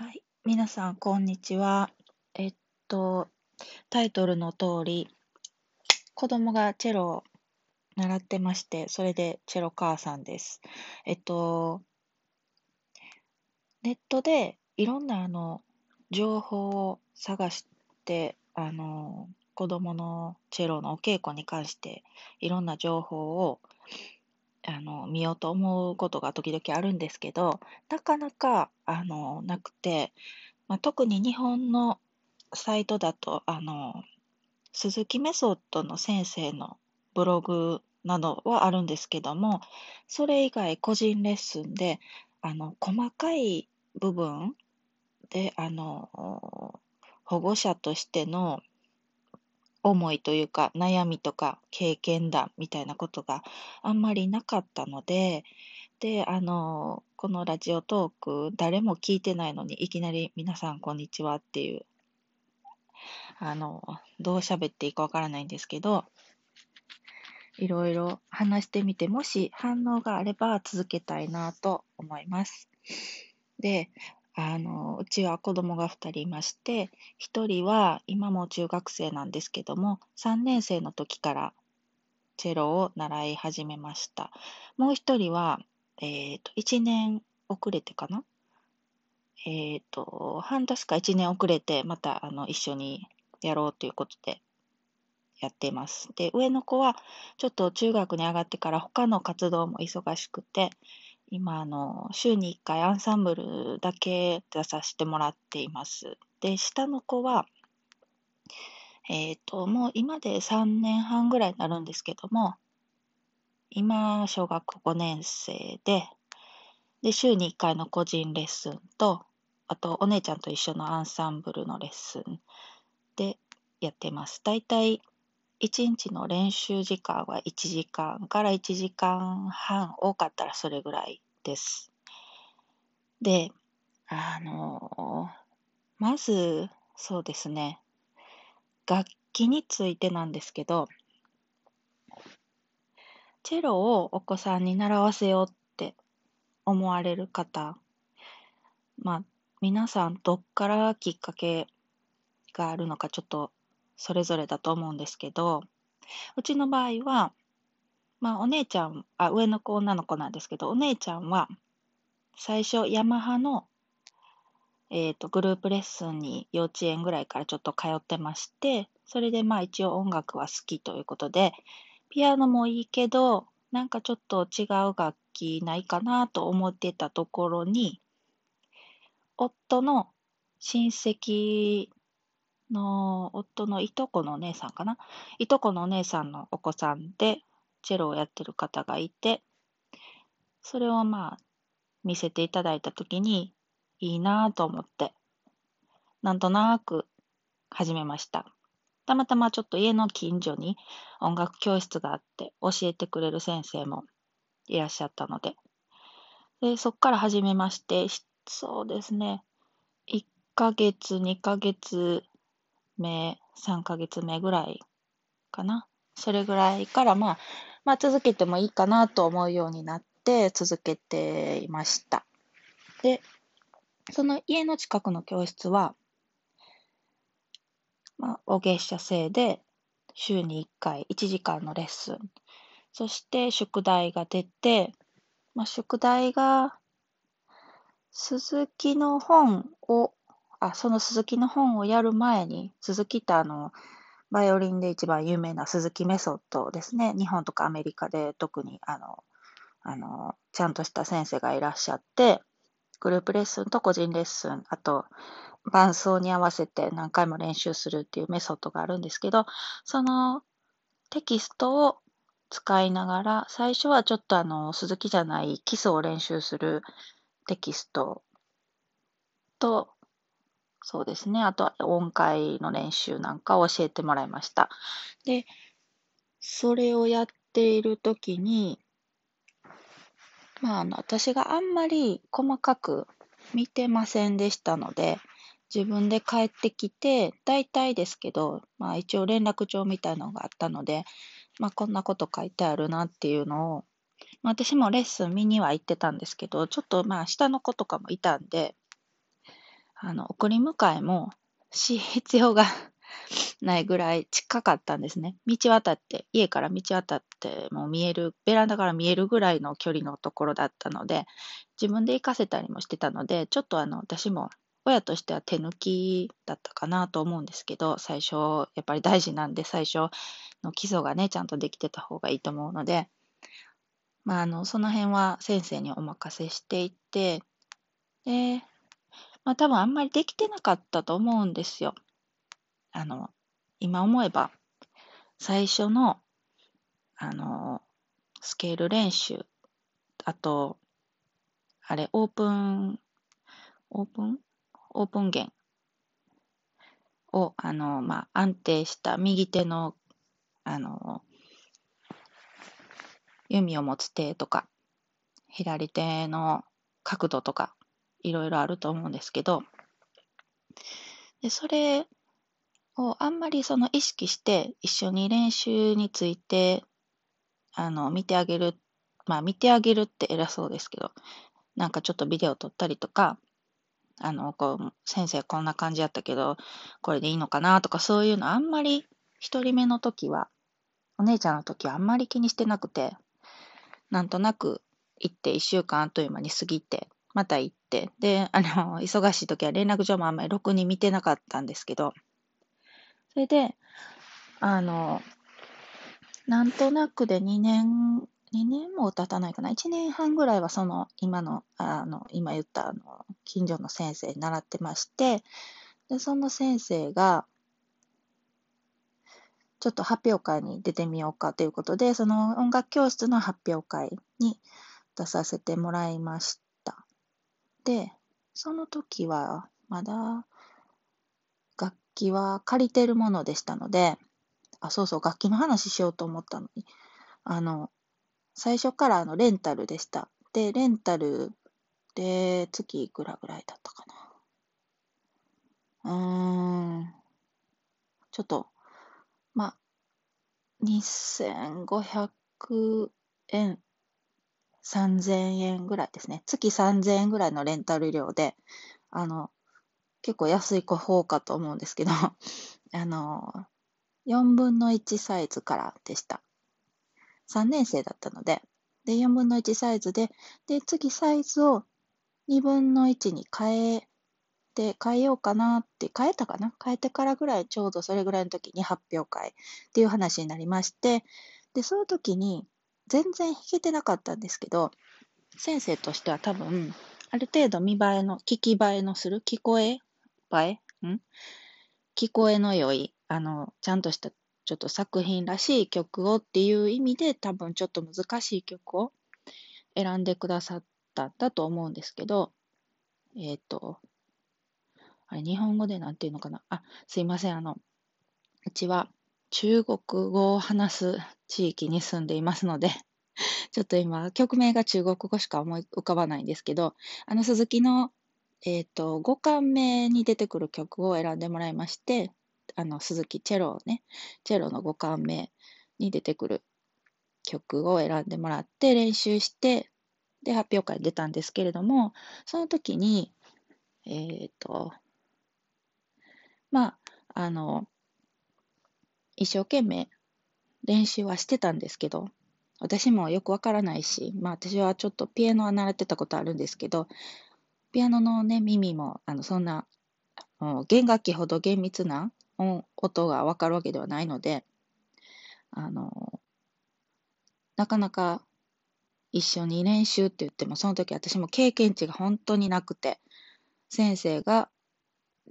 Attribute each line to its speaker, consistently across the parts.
Speaker 1: はい、皆さん、こんにちは。えっと、タイトルの通り、子供がチェロを習ってまして、それでチェロ母さんです。えっと、ネットでいろんなあの情報を探して、あの、子供のチェロのお稽古に関していろんな情報をあの見ようと思うことが時々あるんですけど、なかなかあのなくて、まあ、特に日本のサイトだと、あの鈴木メソッドの先生のブログなどはあるんですけども、それ以外個人レッスンで、あの細かい部分で、あの保護者としての思いというか、悩みとか経験談みたいなことがあんまりなかったので、で、あの、このラジオトーク、誰も聞いてないのに、いきなり皆さんこんにちはっていう、あの、どう喋っていいかわからないんですけど、いろいろ話してみて、もし反応があれば続けたいなと思います。で、あの、うちは子供が2人いまして、1人は今も中学生なんですけども、3年生の時からチェロを習い始めました。もう1人は、え、ー、と、1年遅れてかな？えっ、ー、と、半年か1年遅れて、またあの一緒にやろうということでやってます。で、上の子はちょっと中学に上がってから他の活動も忙しくて、今、あの、週に1回アンサンブルだけ出させてもらっています。で、下の子は、えっ、ー、と、もう今で3年半ぐらいになるんですけども、今、小学5年生で、で、週に1回の個人レッスンと、あと、お姉ちゃんと一緒のアンサンブルのレッスンでやってます。だいたい1日の練習時間は1時間から1時間半、多かったらそれぐらいです。で、あの、まず、そうですね、楽器についてなんですけど、チェロをお子さんに習わせようって思われる方、まあ、皆さんどっからきっかけがあるのかちょっとそれぞれだと思うんですけど、うちの場合は、まあお姉ちゃん、あ、上の子女の子なんですけど、お姉ちゃんは最初ヤマハの、えーと、グループレッスンに幼稚園ぐらいからちょっと通ってまして、それでまあ一応音楽は好きということで、ピアノもいいけど、なんかちょっと違う楽器ないかなと思ってたところに、夫の親戚の夫のいとこのお姉さんかな？いとこのお姉さんのお子さんで、チェロをやってる方がいて、それをまあ、見せていただいたときに、いいなぁと思って、なんとなく始めました。たまたまちょっと家の近所に音楽教室があって教えてくれる先生もいらっしゃったので、でそこから始めまして、そうですね、1ヶ月、2ヶ月目、3ヶ月目ぐらいかな。それぐらいから、まあ、まあ、続けてもいいかなと思うようになって続けていました。で、その家の近くの教室は、まあ、お月謝制で週に1回1時間のレッスン。そして宿題が出て、まあ、宿題が鈴木の本をあ、その鈴木の本をやる前に、鈴木ってあの、バイオリンで一番有名な鈴木メソッドですね。日本とかアメリカで特にあの、あの、ちゃんとした先生がいらっしゃって、グループレッスンと個人レッスン、あと、伴奏に合わせて何回も練習するっていうメソッドがあるんですけど、そのテキストを使いながら、最初はちょっとあの、鈴木じゃない基礎を練習するテキストと、そうですね。あとは音階の練習なんかを教えてもらいました。で、それをやっているときに、まあ、あの、私があんまり細かく見てませんでしたので、自分で帰ってきて、大体ですけど、まあ一応連絡帳みたいのがあったので、まあこんなこと書いてあるなっていうのを、まあ私もレッスン見には行ってたんですけど、ちょっとまあ下の子とかもいたんで、あの、送り迎えもし必要が ないぐらい近かったんですね。道渡って、家から道渡ってもう見える、ベランダから見えるぐらいの距離のところだったので、自分で行かせたりもしてたので、ちょっとあの、私も親としては手抜きだったかなと思うんですけど、最初、やっぱり大事なんで、最初の基礎がね、ちゃんとできてた方がいいと思うので、まあ、あの、その辺は先生にお任せしていって、で、まあ多分あんまりできてなかったと思うんですよ。あの、今思えば、最初の、あの、スケール練習、あと、あれ、オープン、オープン？オープン弦を、あの、まあ、安定した右手の、あの、弓を持つ手とか、左手の角度とか、いろいろあると思うんですけど、でそれをあんまりその意識して一緒に練習についてあの見てあげる、まあ見てあげるって偉そうですけど、なんかちょっとビデオ撮ったりとか、あの、こう、先生こんな感じやったけど、これでいいのかなとかそういうのあんまり一人目の時は、お姉ちゃんの時はあんまり気にしてなくて、なんとなく行って一週間あっという間に過ぎて、また行って、で、あの、忙しい時は連絡帳もあんまりろくに見てなかったんですけど、それで、あの、なんとなくで2年、2年も経たないかな？1年半ぐらいはその、今の、あの、今言ったあの、近所の先生に習ってまして、で、その先生が、ちょっと発表会に出てみようかということで、その音楽教室の発表会に出させてもらいましで、その時はまだ楽器は借りてるものでしたので、あ、そうそう、楽器の話しようと思ったのに、あの、最初からあのレンタルでした。で、レンタルで月いくらぐらいだったかな。うーん、ちょっとま、2500円、3000円ぐらいですね。月3000円ぐらいのレンタル料で、あの、結構安い方かと思うんですけど、あの、4分の1サイズからでした。3年生だったので、で、4分の1サイズで、で、次サイズを2分の1に変えて変えようかなって、変えたかな？変えてからぐらい、ちょうどそれぐらいの時に発表会っていう話になりまして、で、その時に全然弾けてなかったんですけど、先生としては多分、ある程度見栄えの、聞き映えのする、聞こえ映え？ん？聞こえの良い、あの、ちゃんとしたちょっと作品らしい曲をっていう意味で多分ちょっと難しい曲を選んでくださったんだと思うんですけど、えっ、ー、と、あれ、日本語でなんていうのかな？あ、すいません。あの、うちは中国語を話す地域に住んでいますので、ちょっと今、曲名が中国語しか思い浮かばないんですけど、あの、鈴木の、えっ、ー、と、5巻目に出てくる曲を選んでもらいまして、あの、鈴木チェロね、チェロの5巻目に出てくる曲を選んでもらって練習して、で、発表会に出たんですけれども、その時に、えっ、ー、と、まあ、あの、一生懸命練習はしてたんですけど、私もよくわからないし、まあ私はちょっとピアノは習ってたことあるんですけど、ピアノのね、耳も、あの、そんな、弦楽器ほど厳密な音がわかるわけではないので、あの、なかなか一緒に練習って言っても、その時私も経験値が本当になくて、先生が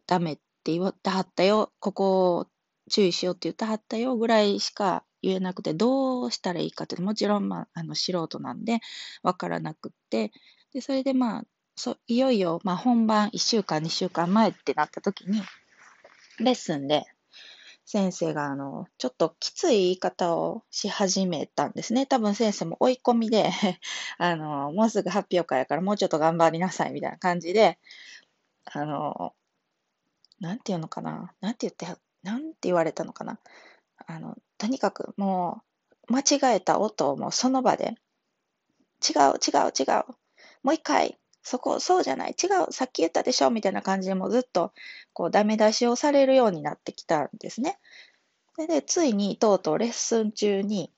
Speaker 1: ダメって言ってはったよ、ここを注意しようって言ってはったよぐらいしか言えなくて、どうしたらいいかって、もちろん、まあ、あの素人なんでわからなくって、で、それでまあ、そいよいよ、まあ、本番1週間、2週間前ってなった時に、レッスンで先生があの、ちょっときつい言い方をし始めたんですね。多分先生も追い込みで あの、もうすぐ発表会やからもうちょっと頑張りなさいみたいな感じで、あの、なんていうのかな、なんて言って、なんて言われたのかな。あの、とにかくもう、間違えた音をもうその場で、違う、違う、違う、もう一回、そこ、そうじゃない、違う、さっき言ったでしょ、みたいな感じでもうずっと、こう、ダメ出しをされるようになってきたんですね。で、でついに、とうとうレッスン中に、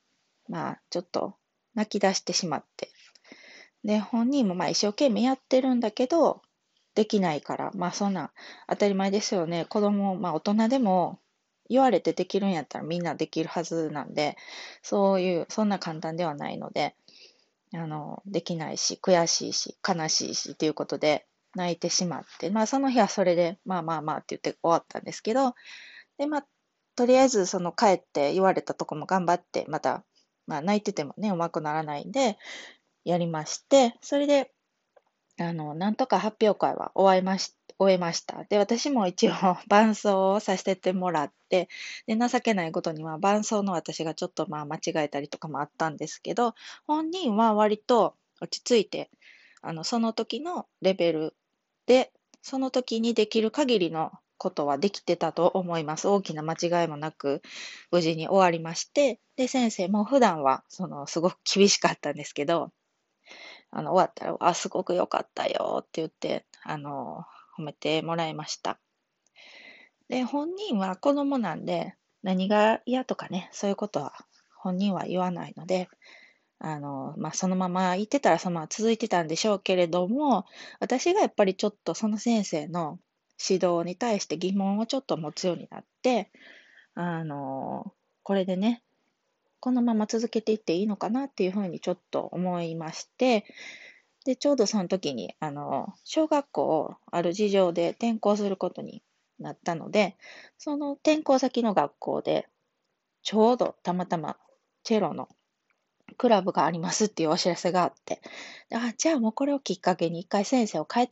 Speaker 1: まあ、ちょっと、泣き出してしまって。で、本人もまあ一生懸命やってるんだけど、できないから、まあそんな当たり前ですよね。子供、まあ大人でも言われてできるんやったらみんなできるはずなんで、そういう、そんな簡単ではないので、あの、できないし、悔しいし、悲しいし、ということで泣いてしまって、まあその日はそれで、まあまあまあって言って終わったんですけど、で、まあ、とりあえずその帰って言われたとこも頑張って、また、まあ泣いててもね、うまくならないんで、やりまして、それで、あの、なんとか発表会は終えまし終えました。で、私も一応 伴奏をさせてもらって、で、情けないことには伴奏の私がちょっとまあ間違えたりとかもあったんですけど、本人は割と落ち着いて、あの、その時のレベルで、その時にできる限りのことはできてたと思います。大きな間違いもなく、無事に終わりまして、で、先生も普段は、その、すごく厳しかったんですけど、あの、終わったら、あ、すごく良かったよって言って、あの、褒めてもらいました。で、本人は子供なんで、何が嫌とかね、そういうことは本人は言わないので、あの、まあ、そのまま言ってたらそのまま続いてたんでしょうけれども、私がやっぱりちょっとその先生の指導に対して疑問をちょっと持つようになって、あの、これでね、このまま続けていっていいのかなっていうふうにちょっと思いまして、で、ちょうどその時に、あの、小学校をある事情で転校することになったので、その転校先の学校で、ちょうどたまたまチェロのクラブがありますっていうお知らせがあって、あ、じゃあもうこれをきっかけに一回先生を変えて